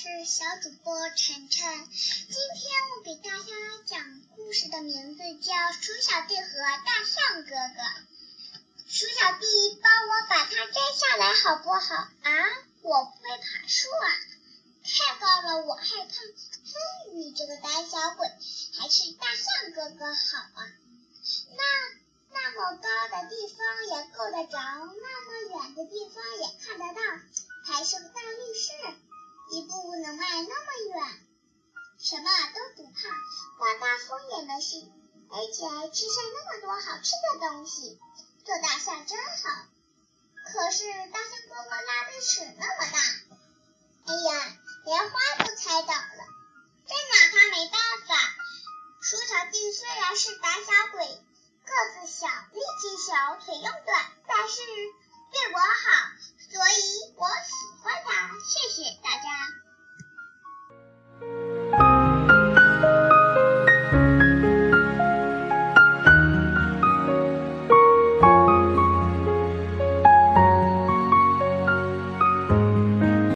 是小主播晨晨。今天我给大家讲故事的名字叫《鼠小弟和大象哥哥》。鼠小弟，帮我把它摘下来好不好？啊，我不会爬树啊，太高了，我害怕。哼，你这个胆小鬼，还是大象哥哥好啊。那那么高的地方也够得着，那么远的地方也看得到，还是个大力士。一步能迈那么远，什么都不怕，刮大风也能行，而且还吃下那么多好吃的东西，做大象真好。可是大象哥哥拉的屎那么大，哎呀，连花都踩倒了，真拿他没办法。鼠小弟虽然是胆小鬼，个子小，力